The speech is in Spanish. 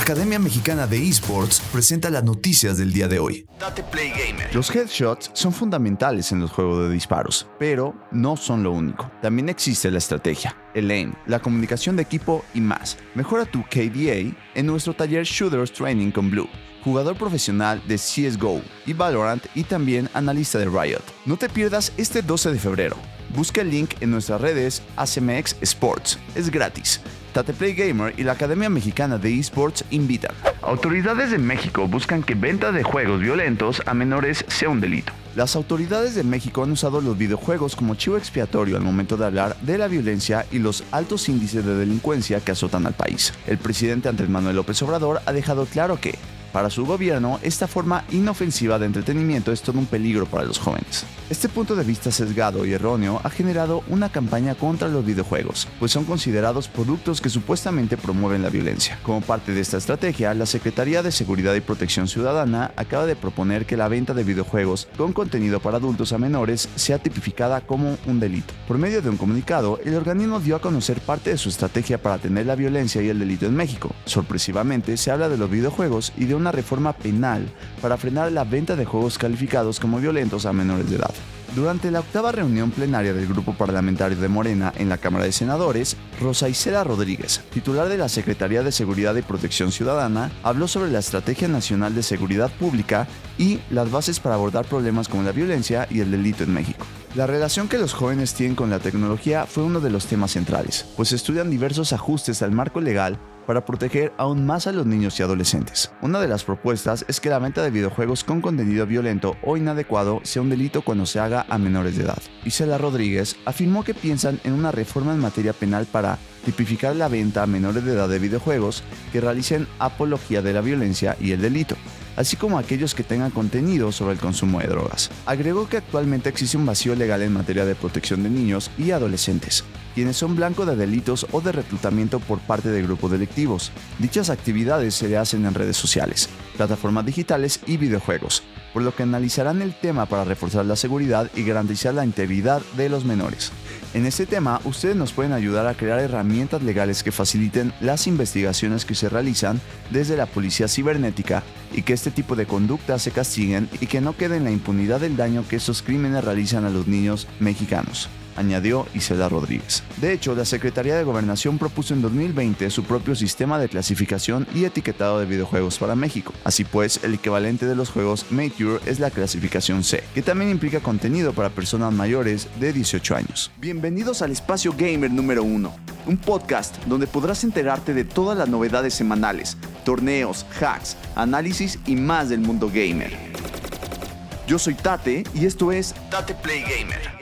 Academia Mexicana de Esports presenta las noticias del día de hoy. Date Play Gamer. Los headshots son fundamentales en los juegos de disparos, pero no son lo único. También existe la estrategia, el aim, la comunicación de equipo y más. Mejora tu KDA en nuestro taller Shooters Training con Blue jugador profesional de CSGO y Valorant y también analista de Riot. No te pierdas este 12 de febrero. Busca el link en nuestras redes ACMX Sports. Es gratis. Tateplay Gamer y la Academia Mexicana de Esports invitan. Autoridades de México buscan que venta de juegos violentos a menores sea un delito. Las autoridades de México han usado los videojuegos como chivo expiatorio al momento de hablar de la violencia y los altos índices de delincuencia que azotan al país. El presidente Andrés Manuel López Obrador ha dejado claro que para su gobierno, esta forma inofensiva de entretenimiento es todo un peligro para los jóvenes. Este punto de vista sesgado y erróneo ha generado una campaña contra los videojuegos, pues son considerados productos que supuestamente promueven la violencia. Como parte de esta estrategia, la Secretaría de Seguridad y Protección Ciudadana acaba de proponer que la venta de videojuegos con contenido para adultos a menores sea tipificada como un delito. Por medio de un comunicado, el organismo dio a conocer parte de su estrategia para tener la violencia y el delito en México. Sorpresivamente, se habla de los videojuegos y de una reforma penal para frenar la venta de juegos calificados como violentos a menores de edad. Durante la octava reunión plenaria del Grupo Parlamentario de Morena en la Cámara de Senadores, Rosa Isela Rodríguez, titular de la Secretaría de Seguridad y Protección Ciudadana, habló sobre la Estrategia Nacional de Seguridad Pública y las bases para abordar problemas como la violencia y el delito en México. La relación que los jóvenes tienen con la tecnología fue uno de los temas centrales, pues estudian diversos ajustes al marco legal para proteger aún más a los niños y adolescentes. Una de las propuestas es que la venta de videojuegos con contenido violento o inadecuado sea un delito cuando se haga a menores de edad. Isela Rodríguez afirmó que piensan en una reforma en materia penal para tipificar la venta a menores de edad de videojuegos que realicen apología de la violencia y el delito así como aquellos que tengan contenido sobre el consumo de drogas. Agregó que actualmente existe un vacío legal en materia de protección de niños y adolescentes, quienes son blanco de delitos o de reclutamiento por parte de grupos delictivos. Dichas actividades se hacen en redes sociales, plataformas digitales y videojuegos, por lo que analizarán el tema para reforzar la seguridad y garantizar la integridad de los menores. En este tema, ustedes nos pueden ayudar a crear herramientas legales que faciliten las investigaciones que se realizan desde la policía cibernética y que este tipo de conductas se castiguen y que no quede en la impunidad del daño que estos crímenes realizan a los niños mexicanos añadió Isela Rodríguez. De hecho, la Secretaría de Gobernación propuso en 2020 su propio sistema de clasificación y etiquetado de videojuegos para México. Así pues, el equivalente de los juegos Mature es la clasificación C, que también implica contenido para personas mayores de 18 años. Bienvenidos al espacio gamer número 1, un podcast donde podrás enterarte de todas las novedades semanales, torneos, hacks, análisis y más del mundo gamer. Yo soy Tate y esto es Tate Play Gamer.